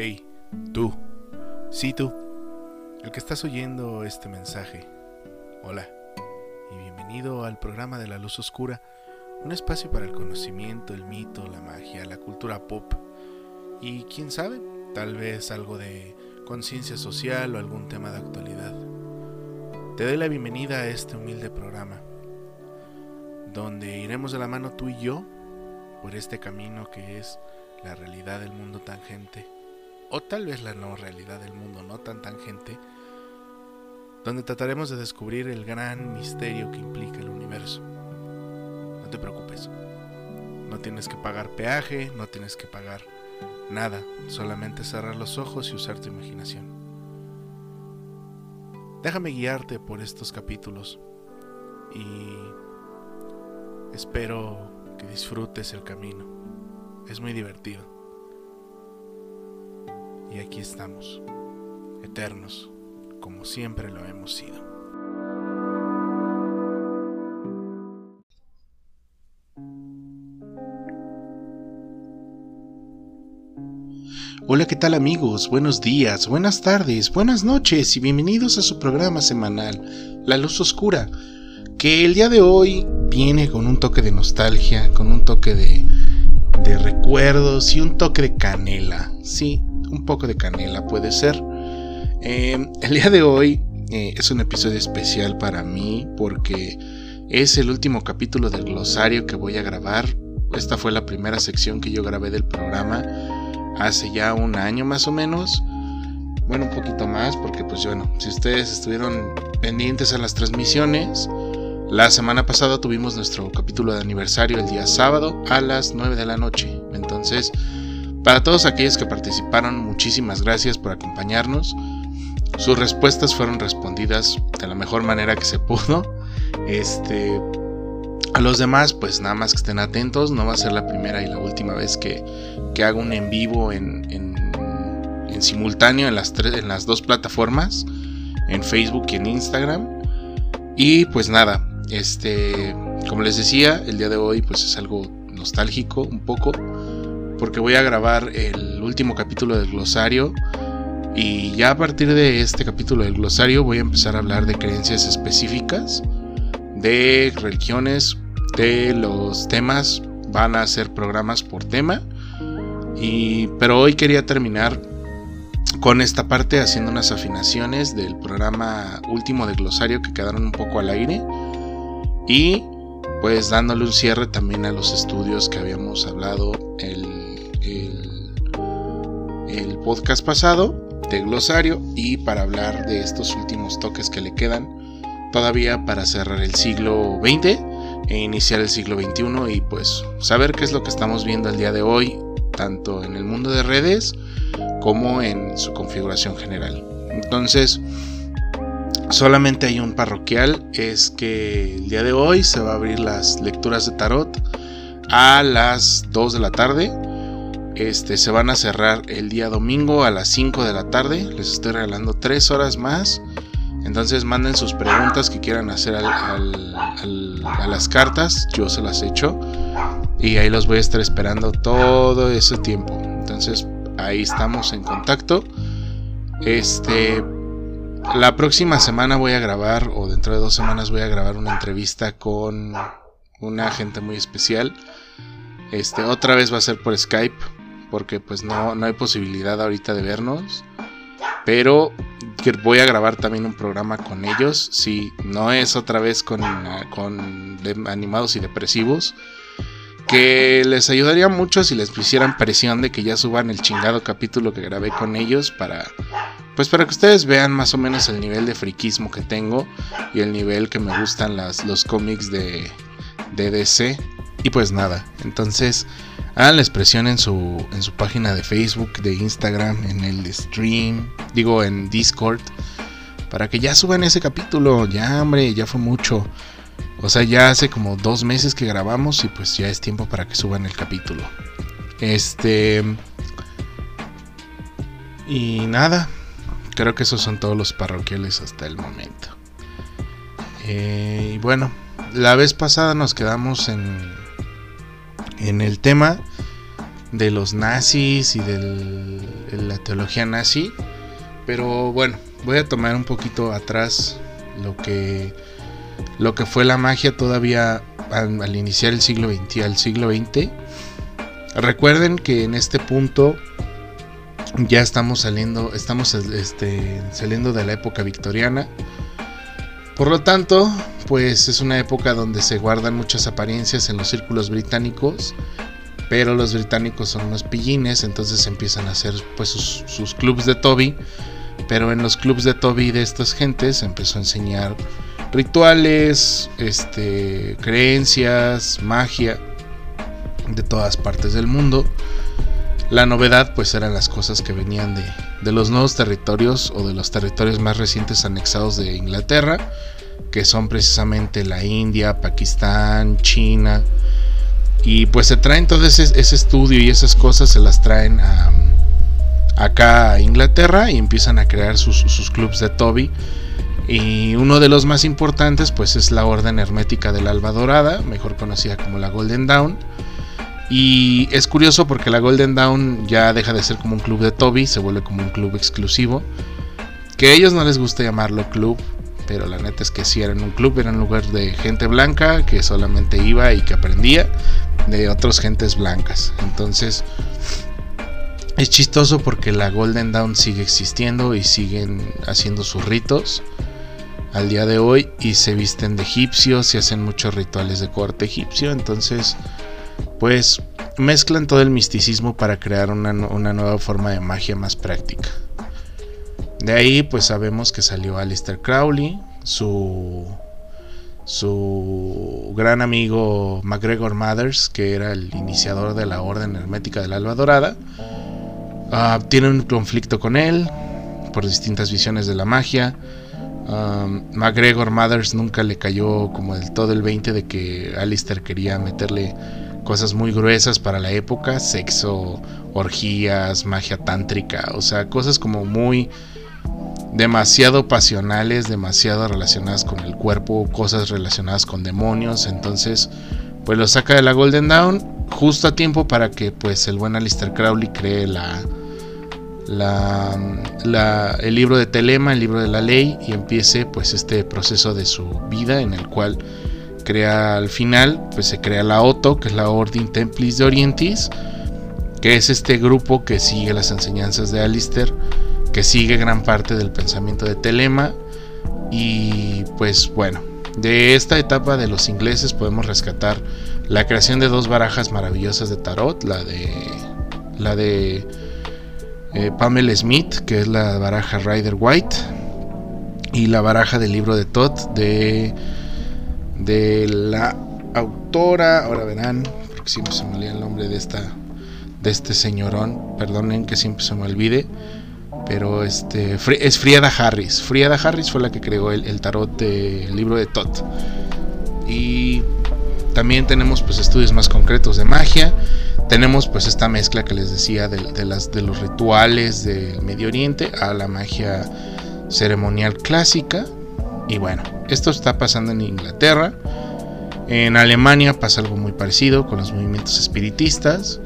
Hey, tú. Sí, tú. El que estás oyendo este mensaje. Hola. Y bienvenido al programa de la luz oscura. Un espacio para el conocimiento, el mito, la magia, la cultura pop. Y quién sabe, tal vez algo de conciencia social o algún tema de actualidad. Te doy la bienvenida a este humilde programa, donde iremos de la mano tú y yo por este camino que es la realidad del mundo tangente o tal vez la no realidad del mundo no tan tangente, donde trataremos de descubrir el gran misterio que implica el universo. No te preocupes, no tienes que pagar peaje, no tienes que pagar nada, solamente cerrar los ojos y usar tu imaginación. Déjame guiarte por estos capítulos y espero que disfrutes el camino. Es muy divertido. Y aquí estamos, eternos, como siempre lo hemos sido. Hola, ¿qué tal amigos? Buenos días, buenas tardes, buenas noches y bienvenidos a su programa semanal, La Luz Oscura, que el día de hoy viene con un toque de nostalgia, con un toque de, de recuerdos y un toque de canela. Sí, poco de canela puede ser. Eh, el día de hoy eh, es un episodio especial para mí porque es el último capítulo del glosario que voy a grabar. Esta fue la primera sección que yo grabé del programa hace ya un año más o menos. Bueno, un poquito más porque pues bueno, si ustedes estuvieron pendientes a las transmisiones, la semana pasada tuvimos nuestro capítulo de aniversario el día sábado a las 9 de la noche. Entonces, para todos aquellos que participaron, muchísimas gracias por acompañarnos. Sus respuestas fueron respondidas de la mejor manera que se pudo. Este, a los demás, pues nada más que estén atentos. No va a ser la primera y la última vez que, hago un en vivo en, simultáneo en las, en las dos plataformas, en Facebook y en Instagram. Y pues nada, este, como les decía, el día de hoy pues es algo nostálgico un poco porque voy a grabar el último capítulo del glosario. Y ya a partir de este capítulo del glosario voy a empezar a hablar de creencias específicas, de religiones, de los temas, van a ser programas por tema. Y, pero hoy quería terminar con esta parte haciendo unas afinaciones del programa último de glosario que quedaron un poco al aire. Y pues dándole un cierre también a los estudios que habíamos hablado el el, podcast pasado de glosario y para hablar de estos últimos toques que le quedan todavía para cerrar el siglo XX e iniciar el siglo XXI y pues saber qué es lo que estamos viendo el día de hoy tanto en el mundo de redes como en su configuración general. Entonces, solamente hay un parroquial, es que el día de hoy se va a abrir las lecturas de tarot a las 2 de la tarde este, se van a cerrar el día domingo a las 5 de la tarde. Les estoy regalando 3 horas más. Entonces manden sus preguntas que quieran hacer a las cartas. Yo se las echo. Y ahí los voy a estar esperando todo ese tiempo. Entonces ahí estamos en contacto. Este. La próxima semana voy a grabar, o dentro de dos semanas voy a grabar una entrevista con una gente muy especial. Este, otra vez va a ser por Skype porque pues no, no hay posibilidad ahorita de vernos. Pero voy a grabar también un programa con ellos. Si no es otra vez con, con animados y depresivos. Que les ayudaría mucho si les pusieran presión de que ya suban el chingado capítulo que grabé con ellos para pues para que ustedes vean más o menos el nivel de friquismo que tengo y el nivel que me gustan las, los cómics de DC. Pues nada, entonces hagan la expresión en su, en su página de Facebook, de Instagram, en el stream, digo en Discord, para que ya suban ese capítulo. Ya, hombre, ya fue mucho. O sea, ya hace como dos meses que grabamos y pues ya es tiempo para que suban el capítulo. Este... Y nada, creo que esos son todos los parroquiales hasta el momento. Eh, y bueno, la vez pasada nos quedamos en, en el tema de los nazis y de la teología nazi. Pero bueno, voy a tomar un poquito atrás lo que, lo que fue la magia todavía al, iniciar el siglo XX al siglo XX. Recuerden que en este punto ya estamos saliendo, estamos este, saliendo de la época victoriana. Por lo tanto, pues es una época donde se guardan muchas apariencias en los círculos británicos, pero los británicos son unos pillines, entonces empiezan a hacer pues sus, sus clubs de Toby, pero en los clubs de Toby de estas gentes empezó a enseñar rituales, este, creencias, magia de todas partes del mundo. La novedad pues eran las cosas que venían de, de los nuevos territorios o de los territorios más recientes anexados de Inglaterra, que son precisamente la India, Pakistán, China. Y pues se traen todo ese, estudio y esas cosas se las traen a, acá a Inglaterra y empiezan a crear sus, sus clubs de Toby y uno de los más importantes pues es la Orden Hermética del Alba Dorada, mejor conocida como la Golden Dawn. Y es curioso porque la Golden Dawn ya deja de ser como un club de Toby, se vuelve como un club exclusivo. Que a ellos no les gusta llamarlo club, pero la neta es que sí eran un club, era un lugar de gente blanca que solamente iba y que aprendía de otras gentes blancas. Entonces es chistoso porque la Golden Dawn sigue existiendo y siguen haciendo sus ritos al día de hoy y se visten de egipcios y hacen muchos rituales de corte egipcio. Entonces, pues mezclan todo el misticismo para crear una, nueva forma de magia más práctica. De ahí, pues sabemos que salió Alistair Crowley, su, su gran amigo MacGregor Mathers, que era el iniciador de la Orden Hermética del Alba Dorada. Ah, tiene un conflicto con él por distintas visiones de la magia McGregor Mathers nunca le cayó como del todo el 20 de que Alistair quería meterle cosas muy gruesas para la época, sexo, orgías, magia tántrica, o sea, cosas como muy demasiado pasionales, demasiado relacionadas con el cuerpo, cosas relacionadas con demonios, entonces pues lo saca de la Golden Dawn justo a tiempo para que pues el buen Alistair Crowley cree la la, el libro de Telema, el libro de la ley, y empiece pues este proceso de su vida en el cual crea al final, pues se crea la OTO, que es la Orden Templis de Orientis, que es este grupo que sigue las enseñanzas de Alistair, que sigue gran parte del pensamiento de Telema, y pues bueno, de esta etapa de los ingleses podemos rescatar la creación de dos barajas maravillosas de tarot, la de la de eh, Pamela Smith, que es la baraja Rider White, y la baraja del libro de Todd de, de la autora, ahora verán, porque siempre se me olvida el nombre de esta de este señorón, perdonen que siempre se me olvide, pero este es Frieda Harris. Frieda Harris fue la que creó el, tarot del libro de Todd. Y también tenemos pues estudios más concretos de magia tenemos pues esta mezcla que les decía de, las, de los rituales del Medio Oriente a la magia ceremonial clásica. Y bueno, esto está pasando en Inglaterra. En Alemania pasa algo muy parecido con los movimientos espiritistas.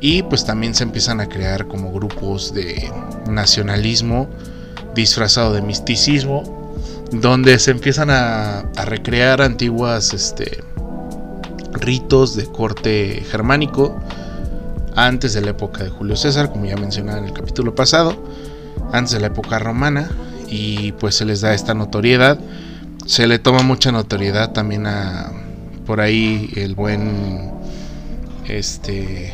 Y pues también se empiezan a crear como grupos de nacionalismo disfrazado de misticismo. Donde se empiezan a, recrear antiguas este, ritos de corte germánico antes de la época de Julio César, como ya mencionaba en el capítulo pasado, antes de la época romana, y pues se les da esta notoriedad. Se le toma mucha notoriedad también a por ahí el buen este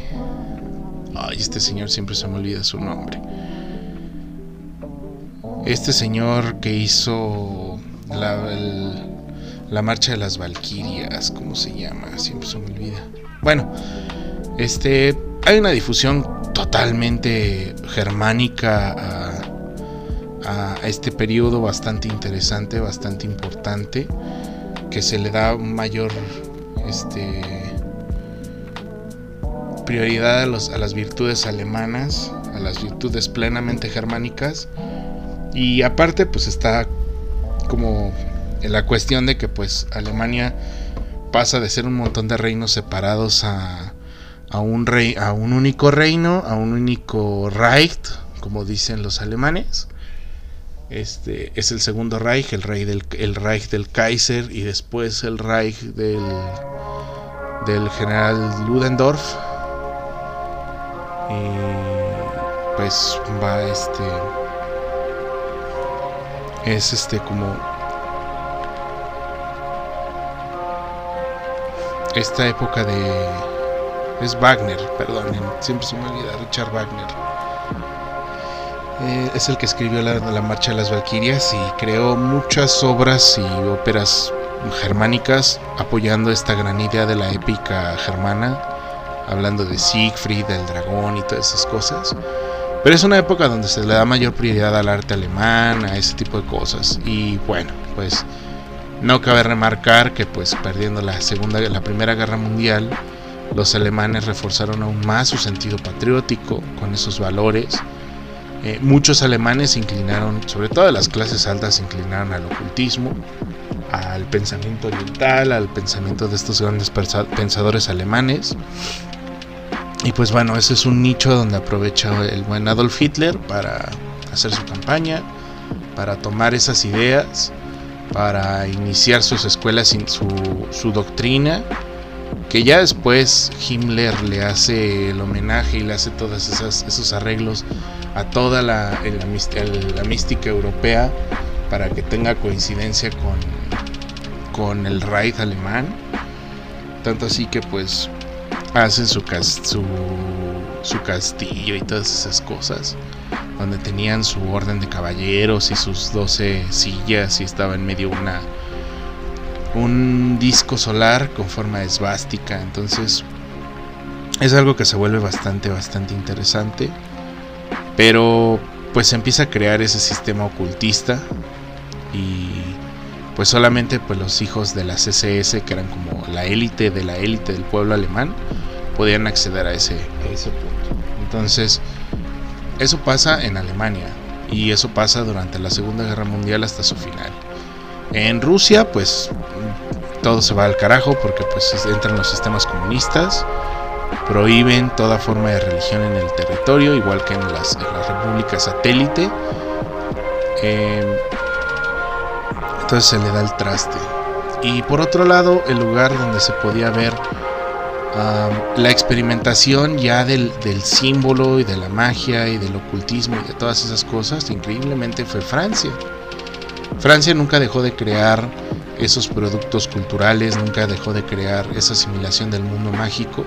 ay, este señor siempre se me olvida su nombre. Este señor que hizo la, la marcha de las Valquirias, ¿cómo se llama? Siempre se me olvida. Bueno, este hay una difusión totalmente germánica este periodo bastante interesante, bastante importante, que se le da mayor este, prioridad a, los, a las virtudes alemanas, a las virtudes plenamente germánicas. Y aparte, pues está como en la cuestión de que pues Alemania pasa de ser un montón de reinos separados a a un rey, a un único reino, a un único Reich, como dicen los alemanes. Este es el segundo Reich, el, rey del, el Reich del Kaiser y después el Reich del, del general Ludendorff. Y pues va este es este como esta época de es Wagner, perdón, siempre se me olvida Richard Wagner. Eh, es el que escribió la, la, Marcha de las Valquirias y creó muchas obras y óperas germánicas apoyando esta gran idea de la épica germana, hablando de Siegfried, del dragón y todas esas cosas. Pero es una época donde se le da mayor prioridad al arte alemán, a ese tipo de cosas. Y bueno, pues no cabe remarcar que pues perdiendo la segunda, la primera guerra mundial, los alemanes reforzaron aún más su sentido patriótico con esos valores. Eh, muchos alemanes se inclinaron, sobre todo las clases altas, se inclinaron al ocultismo, al pensamiento oriental, al pensamiento de estos grandes pensadores alemanes. Y pues bueno, ese es un nicho donde aprovecha el buen Adolf Hitler para hacer su campaña, para tomar esas ideas, para iniciar sus escuelas, su, su doctrina, que ya después Himmler le hace el homenaje y le hace todos esos arreglos a toda la, la, mística europea para que tenga coincidencia con, con el Reich alemán. Tanto así que pues hacen su, su, su castillo y todas esas cosas. Donde tenían su orden de caballeros y sus 12 sillas y estaba en medio una un disco solar con forma esvástica. Entonces es algo que se vuelve bastante, bastante interesante. Pero pues empieza a crear ese sistema ocultista y pues solamente pues los hijos de las SS que eran como la élite de la élite del pueblo alemán podían acceder a ese, a ese punto. Entonces, eso pasa en Alemania y eso pasa durante la Segunda Guerra Mundial hasta su final. En Rusia, pues todo se va al carajo porque pues entran los sistemas comunistas, prohíben toda forma de religión en el territorio, igual que en las, repúblicas satélite. Em, entonces se le da el traste. Y por otro lado, el lugar donde se podía ver la experimentación ya del, del, símbolo y de la magia y del ocultismo y de todas esas cosas, increíblemente fue Francia. Francia nunca dejó de crear esos productos culturales, nunca dejó de crear esa asimilación del mundo mágico.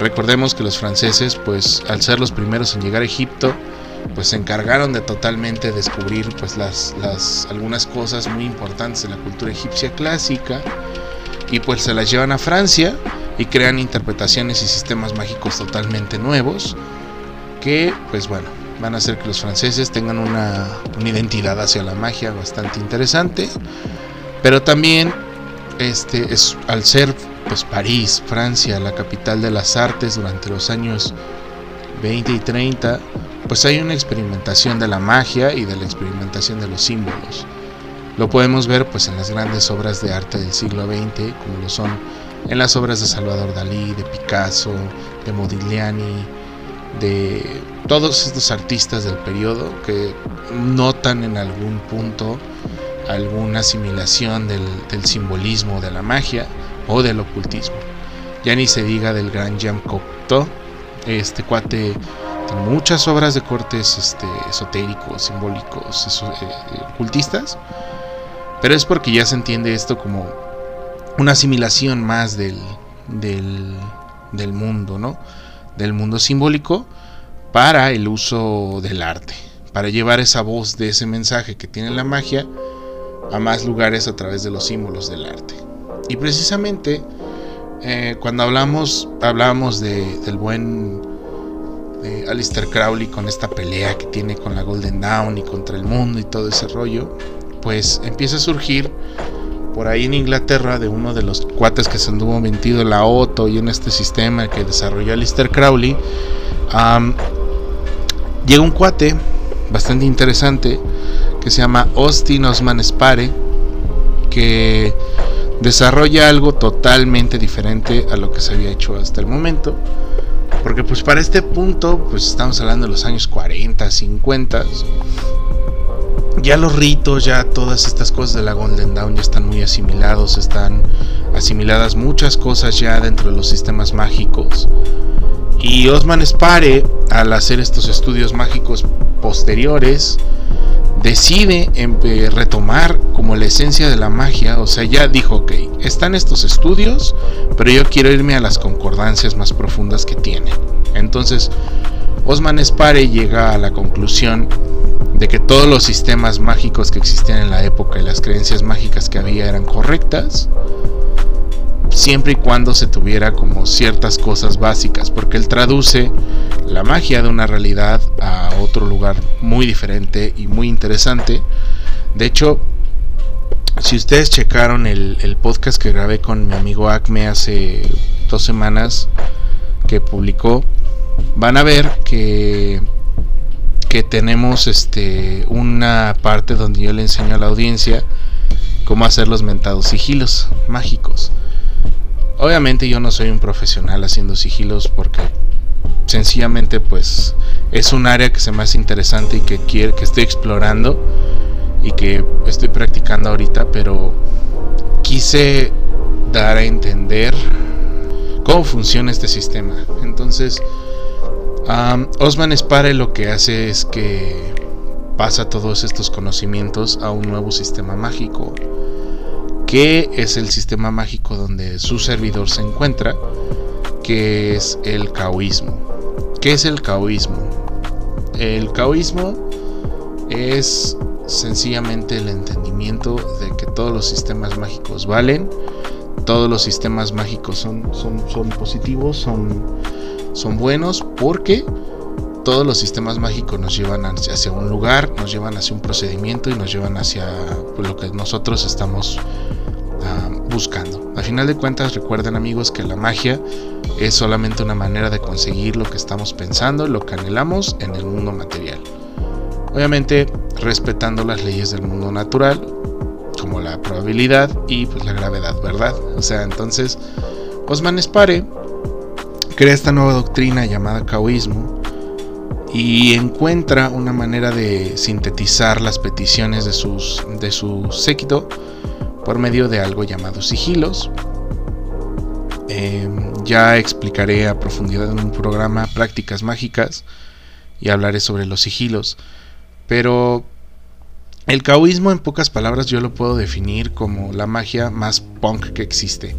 Recordemos que los franceses, pues al ser los primeros en llegar a Egipto, pues se encargaron de totalmente descubrir pues las, las algunas cosas muy importantes de la cultura egipcia clásica y pues se las llevan a Francia y crean interpretaciones y sistemas mágicos totalmente nuevos que pues bueno van a hacer que los franceses tengan una, identidad hacia la magia bastante interesante. Pero también este es al ser pues París Francia la capital de las artes durante los años 20 y 30 pues hay una experimentación de la magia y de la experimentación de los símbolos. Lo podemos ver pues en las grandes obras de arte del siglo XX como lo son en las obras de Salvador Dalí, de Picasso, de Modigliani, de todos estos artistas del periodo que notan en algún punto alguna asimilación del, simbolismo de la magia o del ocultismo. Ya ni se diga del gran Jean Cocteau, este cuate tiene muchas obras de cortes este, esotéricos, simbólicos, eh, ocultistas, pero es porque ya se entiende esto como una asimilación más del, del, mundo, ¿no? Del mundo simbólico para el uso del arte, para llevar esa voz de ese mensaje que tiene la magia a más lugares a través de los símbolos del arte. Y precisamente eh, cuando hablamos, hablamos de, del buen Alistair Crowley con esta pelea que tiene con la Golden Dawn y contra el mundo y todo ese rollo, pues empieza a surgir por ahí en Inglaterra de uno de los cuates que se anduvo metido en la Otto y en este sistema que desarrolló Lister Crowley. llega un cuate bastante interesante que se llama Austin Osman Spare que desarrolla algo totalmente diferente a lo que se había hecho hasta el momento. Porque pues para este punto, pues estamos hablando de los años 40, 50. Ya los ritos, ya todas estas cosas de la Golden Dawn ya están muy asimilados, están asimiladas muchas cosas ya dentro de los sistemas mágicos. Y Osman Spare, al hacer estos estudios mágicos posteriores, decide retomar como la esencia de la magia, o sea, ya dijo, ok, están estos estudios, pero yo quiero irme a las concordancias más profundas que tiene. Entonces, Osman Spare llega a la conclusión de que todos los sistemas mágicos que existían en la época y las creencias mágicas que había eran correctas, siempre y cuando se tuviera como ciertas cosas básicas, porque él traduce la magia de una realidad a otro lugar muy diferente y muy interesante. De hecho, si ustedes checaron el, podcast que grabé con mi amigo Acme hace dos semanas que publicó, van a ver que que tenemos este una parte donde yo le enseño a la audiencia cómo hacer los mentados sigilos mágicos. Obviamente yo no soy un profesional haciendo sigilos porque sencillamente pues es un área que se me hace interesante y que quiero que estoy explorando y que estoy practicando ahorita, pero quise dar a entender cómo funciona este sistema. Entonces, Osman Spare lo que hace es que pasa todos estos conocimientos a un nuevo sistema mágico que es el sistema mágico donde su servidor se encuentra, que es el caoísmo. ¿Qué es el caoísmo? El caoísmo es sencillamente el entendimiento de que todos los sistemas mágicos valen, todos los sistemas mágicos son, son, son positivos, son, son buenos, porque todos los sistemas mágicos nos llevan hacia un lugar, nos llevan hacia un procedimiento y nos llevan hacia pues, lo que nosotros estamos buscando. A final de cuentas, recuerden amigos que la magia es solamente una manera de conseguir lo que estamos pensando, lo que anhelamos en el mundo material. Obviamente respetando las leyes del mundo natural, como la probabilidad y pues la gravedad, ¿verdad? O sea, entonces Osman Spare crea esta nueva doctrina llamada Caoísmo y encuentra una manera de sintetizar las peticiones de, sus, de su séquito por medio de algo llamado sigilos. Em, ya explicaré a profundidad en un programa prácticas mágicas y hablaré sobre los sigilos. Pero el caoísmo en pocas palabras yo lo puedo definir como la magia más punk que existe.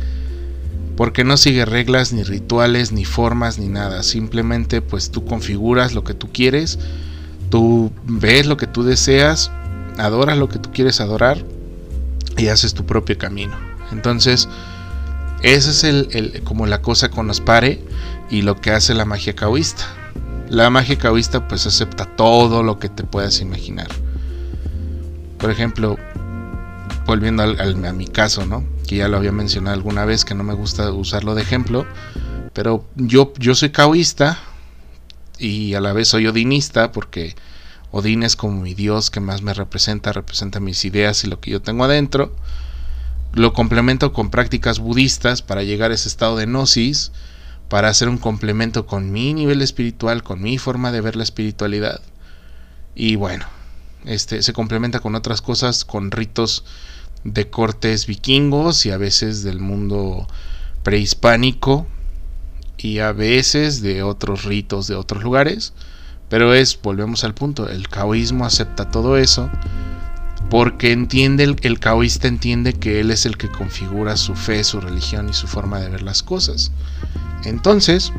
Porque no sigue reglas, ni rituales, ni formas, ni nada. Simplemente pues tú configuras lo que tú quieres, tú ves lo que tú deseas, adoras lo que tú quieres adorar y haces tu propio camino. Entonces, esa es el, como la cosa con los pare y lo que hace la magia caoísta. La magia caoísta pues acepta todo lo que te puedas imaginar. Por ejemplo, volviendo a mi caso, ¿no? Que ya lo había mencionado alguna vez, que no me gusta usarlo de ejemplo, pero yo, yo soy caoísta y a la vez soy odinista porque Odín es como mi Dios que más me representa, representa mis ideas y lo que yo tengo adentro. Lo complemento con prácticas budistas para llegar a ese estado de gnosis, para hacer un complemento con mi nivel espiritual, con mi forma de ver la espiritualidad. Y bueno, este se complementa con otras cosas, con ritos de cortes vikingos y a veces del mundo prehispánico y a veces de otros ritos de otros lugares pero es, volvemos al punto, el caoísmo acepta todo eso porque entiende, el, el caoísta entiende que él es el que configura su fe, su religión y su forma de ver las cosas. Entonces,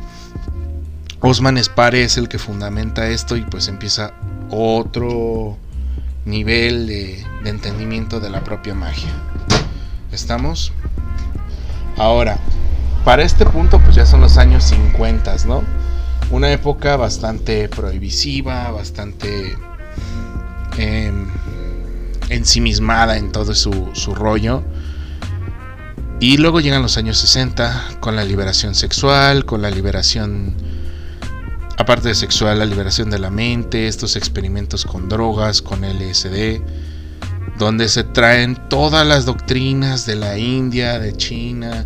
Osman Spare es el que fundamenta esto y pues empieza otro nivel de, de, entendimiento de la propia magia. ¿Estamos? Ahora, para este punto pues ya son los años 50, ¿no? una época bastante prohibisiva, bastante em, ensimismada en todo su, su rollo. Y luego llegan los años 60 con la liberación sexual, con la liberación, aparte de sexual, la liberación de la mente, estos experimentos con drogas, con LSD. donde se traen todas las doctrinas de la India, de China,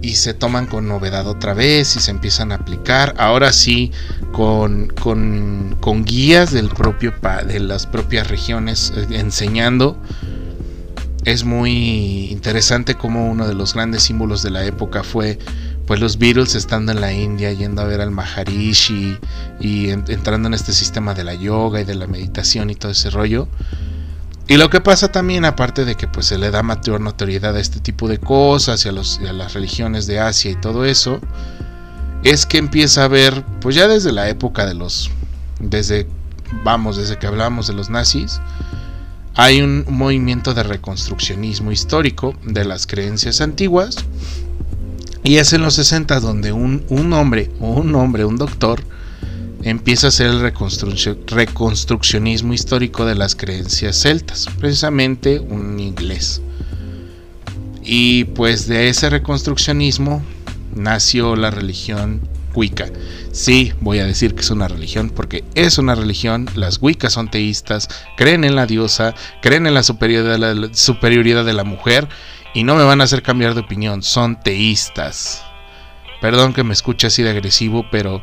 y se toman con novedad otra vez y se empiezan a aplicar, ahora sí, con, con, guías del propio, de las propias regiones eh, enseñando. Es muy interesante como uno de los grandes símbolos de la época fue pues los Beatles estando en la India, yendo a ver al Maharishi y entrando en este sistema de la yoga y de la meditación y todo ese rollo. Y lo que pasa también, aparte de que pues se le da mayor notoriedad a este tipo de cosas y a, las religiones de Asia y todo eso, es que empieza a haber, pues ya desde la época de los, desde, vamos, desde que hablamos de los nazis, hay un movimiento de reconstruccionismo histórico de las creencias antiguas y es en los 60 donde un, hombre, un hombre, un doctor, empieza a hacer el reconstruccionismo histórico de las creencias celtas, precisamente un inglés. Y pues de ese reconstruccionismo nació la religión Wicca. Sí, voy a decir que es una religión porque es una religión. Las Wiccas son teístas, creen en la diosa, creen en la superioridad la superioridad de la mujer y no me van a hacer cambiar de opinión, son teístas. Perdón que me escuche así de agresivo, pero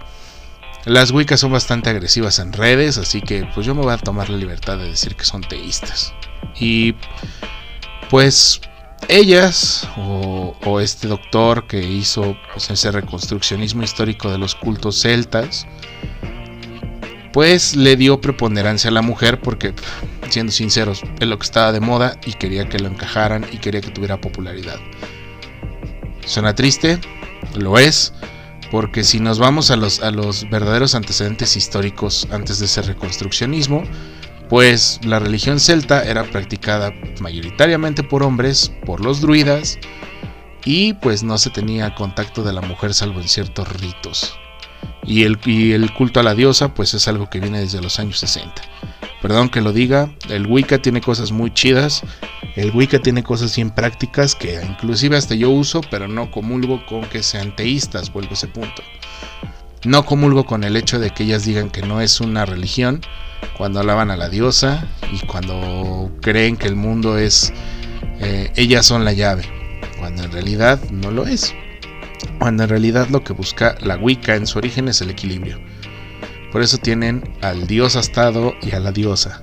las Wiccas son bastante agresivas en redes, así que pues yo me voy a tomar la libertad de decir que son teístas. Y pues ellas o, este doctor que hizo pues, ese reconstruccionismo histórico de los cultos celtas, pues le dio preponderancia a la mujer porque, siendo sinceros, es lo que estaba de moda y quería que lo encajaran y quería que tuviera popularidad. Suena triste, lo es, porque si nos vamos a los, a los verdaderos antecedentes históricos antes de ese reconstruccionismo, pues la religión celta era practicada mayoritariamente por hombres, por los druidas, y pues no se tenía contacto de la mujer salvo en ciertos ritos. Y el, el, culto a la diosa, pues es algo que viene desde los años 60. Perdón que lo diga, el Wicca tiene cosas muy chidas, el Wicca tiene cosas bien prácticas que inclusive hasta yo uso, pero no comulgo con que sean teístas, vuelvo a ese punto. No comulgo con el hecho de que ellas digan que no es una religión cuando alaban a la diosa y cuando creen que el mundo es, eh, ellas son la llave, cuando en realidad no lo es cuando en realidad lo que busca la Wicca en su origen es el equilibrio. Por eso tienen al dios astado y a la diosa.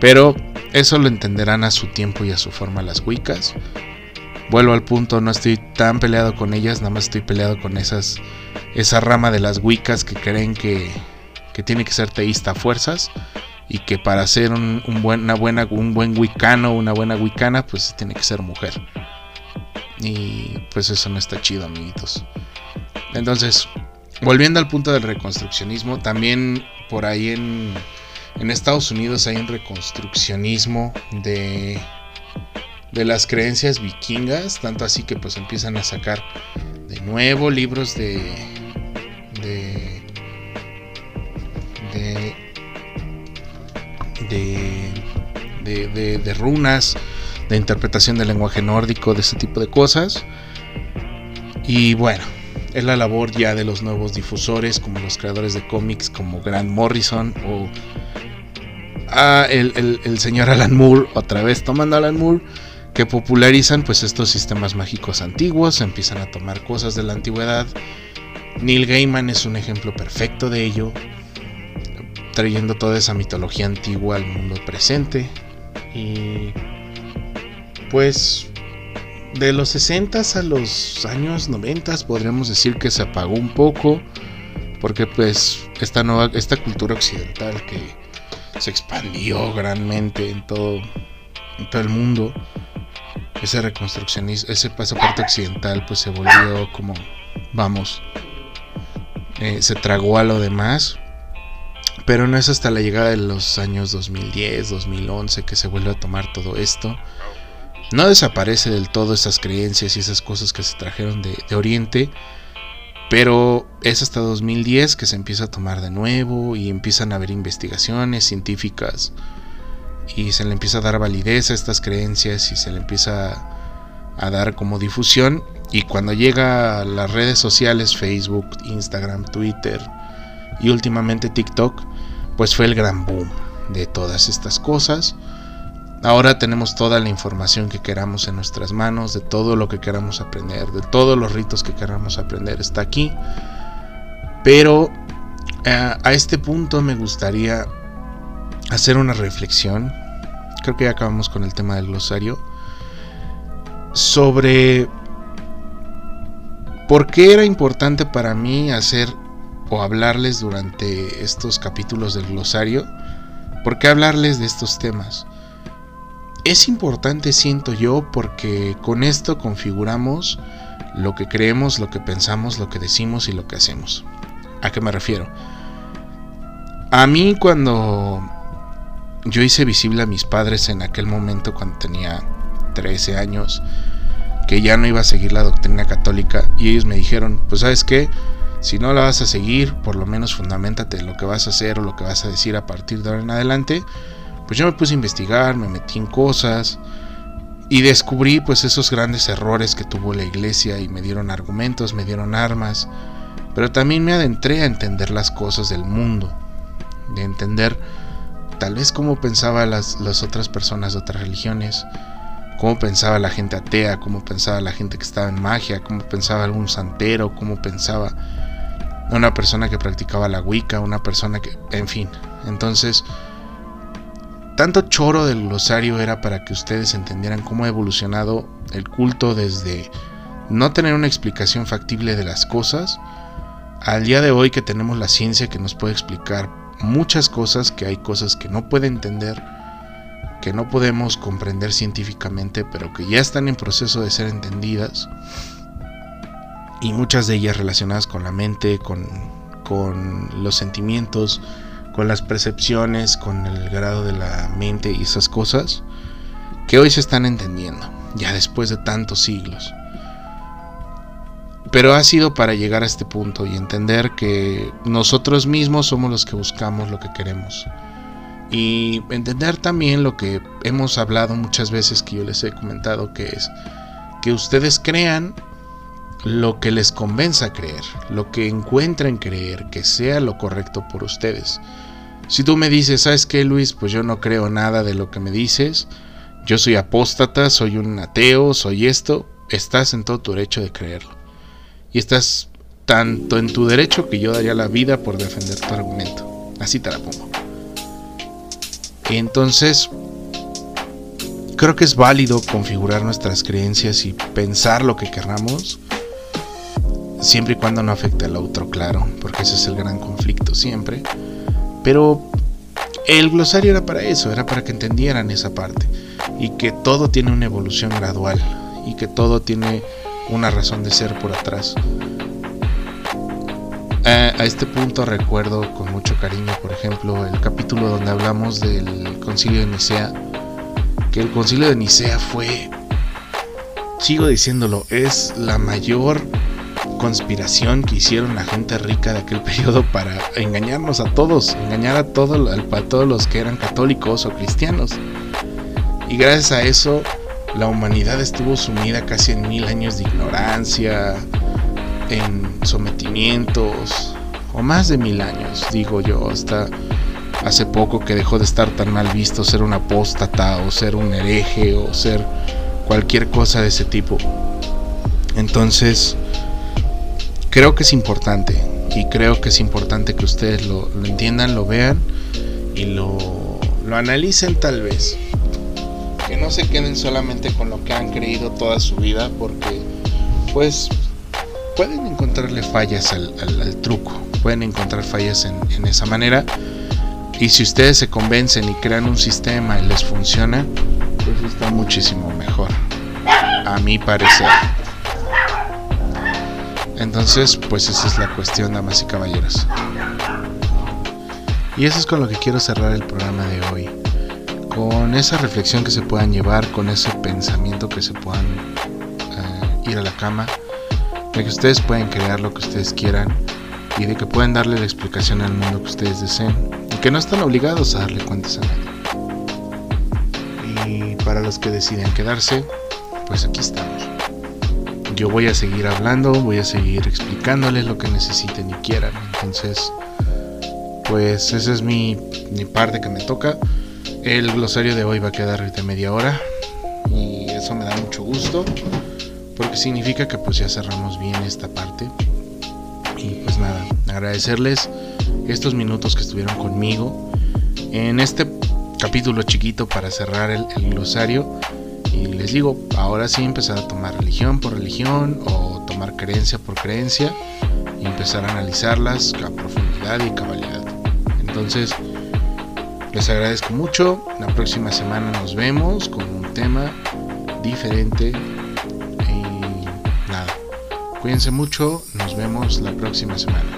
Pero eso lo entenderán a su tiempo y a su forma las Wiccas. Vuelvo al punto, no estoy tan peleado con ellas, nada más estoy peleado con esas esa rama de las Wiccas que creen que, que tiene que ser teísta a fuerzas y que para ser un, buena, un buen wicano, una buena wicana, pues tiene que ser mujer. Y pues eso no está chido, amiguitos. Entonces, volviendo al punto del reconstruccionismo, también por ahí en, en Estados Unidos hay un reconstruccionismo de, de las creencias vikingas, tanto así que pues empiezan a sacar de nuevo libros de de de, de, de, de runas de interpretación del lenguaje nórdico, de ese tipo de cosas. Y bueno, es la labor ya de los nuevos difusores, como los creadores de cómics, como Grant Morrison o ah, el, señor Alan Moore, otra vez tomando Alan Moore, que popularizan pues estos sistemas mágicos antiguos, empiezan a tomar cosas de la antigüedad. Neil Gaiman es un ejemplo perfecto de ello, trayendo toda esa mitología antigua al mundo presente. Y pues de los 60 a los años 90 podríamos decir que se apagó un poco porque pues esta nueva esta cultura occidental que se expandió grandemente en todo en todo el mundo ese reconstruccionismo ese pasaporte occidental pues se volvió como vamos eh, se tragó a lo demás. Pero no es hasta la llegada de los años 2010 2011 que se vuelve a tomar todo esto no desaparece del todo esas creencias y esas cosas que se trajeron de, Oriente, pero es hasta 2010 que se empieza a tomar de nuevo y empiezan a haber investigaciones científicas y se le empieza a dar validez a estas creencias y se le empieza a dar como difusión. Y cuando llega a las redes sociales Facebook, Instagram, Twitter y últimamente TikTok, pues fue el gran boom de todas estas cosas Ahora tenemos toda la información que queramos en nuestras manos, de todo lo que queramos aprender, de todos los ritos que queramos aprender, está aquí. Pero eh, a este punto me gustaría hacer una reflexión, creo que ya acabamos con el tema del glosario, sobre por qué era importante para mí hacer o hablarles durante estos capítulos del glosario, por qué hablarles de estos temas. Es importante, siento yo, porque con esto configuramos lo que creemos, lo que pensamos, lo que decimos y lo que hacemos. ¿A qué me refiero? A mí cuando yo hice visible a mis padres en aquel momento cuando tenía 13 años, que ya no iba a seguir la doctrina católica y ellos me dijeron, pues sabes qué, si no la vas a seguir, por lo menos fundamentate en lo que vas a hacer o lo que vas a decir a partir de ahora en adelante, pues yo me puse a investigar, me metí en cosas y descubrí pues esos grandes errores que tuvo la iglesia y me dieron argumentos, me dieron armas, pero también me adentré a entender las cosas del mundo, de entender tal vez cómo pensaban las, las otras personas de otras religiones, cómo pensaba la gente atea, cómo pensaba la gente que estaba en magia, cómo pensaba algún santero, cómo pensaba una persona que practicaba la Wicca, una persona que, en fin. Entonces, tanto choro del glosario era para que ustedes entendieran cómo ha evolucionado el culto desde no tener una explicación factible de las cosas al día de hoy que tenemos la ciencia que nos puede explicar muchas cosas, que hay cosas que no puede entender, que no podemos comprender científicamente, pero que ya están en proceso de ser entendidas, y muchas de ellas relacionadas con la mente, con, con los sentimientos, con las percepciones, con el grado de la mente y esas cosas que hoy se están entendiendo, ya después de tantos siglos. Pero ha sido para llegar a este punto y entender que nosotros mismos somos los que buscamos lo que queremos. Y entender también lo que hemos hablado muchas veces que yo les he comentado, que es que ustedes crean lo que les convenza creer, lo que encuentren creer, que sea lo correcto por ustedes. Si tú me dices, ¿sabes qué, Luis? Pues yo no creo nada de lo que me dices. Yo soy apóstata, soy un ateo, soy esto. Estás en todo tu derecho de creerlo. Y estás tanto en tu derecho que yo daría la vida por defender tu argumento. Así te la pongo. Entonces, creo que es válido configurar nuestras creencias y pensar lo que querramos, siempre y cuando no afecte al otro, claro, porque ese es el gran conflicto siempre. Pero el glosario era para eso, era para que entendieran esa parte y que todo tiene una evolución gradual y que todo tiene una razón de ser por atrás. A, este punto recuerdo con mucho cariño, por ejemplo, el capítulo donde hablamos del concilio de Nicea, que el concilio de Nicea fue, sigo diciéndolo, es la mayor conspiración que hicieron la gente rica de aquel periodo para engañarnos a todos, engañar a, todo, a todos los que eran católicos o cristianos. Y gracias a eso la humanidad estuvo sumida casi en mil años de ignorancia, en sometimientos, o más de mil años, digo yo, hasta hace poco que dejó de estar tan mal visto ser un apóstata o ser un hereje o ser cualquier cosa de ese tipo. Entonces, creo que es importante y creo que es importante que ustedes lo, entiendan, lo vean y lo, lo analicen tal vez. Que no se queden solamente con lo que han creído toda su vida porque pues pueden encontrarle fallas al, truco, pueden encontrar fallas en, en esa manera. Y si ustedes se convencen y crean un sistema y les funciona, pues está muchísimo mejor, a mi parecer. Entonces, pues esa es la cuestión, damas y caballeros. Y eso es con lo que quiero cerrar el programa de hoy. Con esa reflexión que se puedan llevar, con ese pensamiento que se puedan eh, ir a la cama, de que ustedes pueden crear lo que ustedes quieran y de que pueden darle la explicación al mundo que ustedes deseen y que no están obligados a darle cuentas a nadie. Y para los que deciden quedarse, pues aquí estamos yo voy a seguir hablando, voy a seguir explicándoles lo que necesiten y quieran. Entonces, pues esa es mi, parte que me toca. El glosario de hoy va a quedar de media hora y eso me da mucho gusto porque significa que pues ya cerramos bien esta parte. Y pues nada, agradecerles estos minutos que estuvieron conmigo en este capítulo chiquito para cerrar el, glosario. Y les digo, ahora sí empezar a tomar religión por religión o tomar creencia por creencia y empezar a analizarlas a profundidad y cabalidad. Entonces, les agradezco mucho. La próxima semana nos vemos con un tema diferente. Y nada, cuídense mucho. Nos vemos la próxima semana.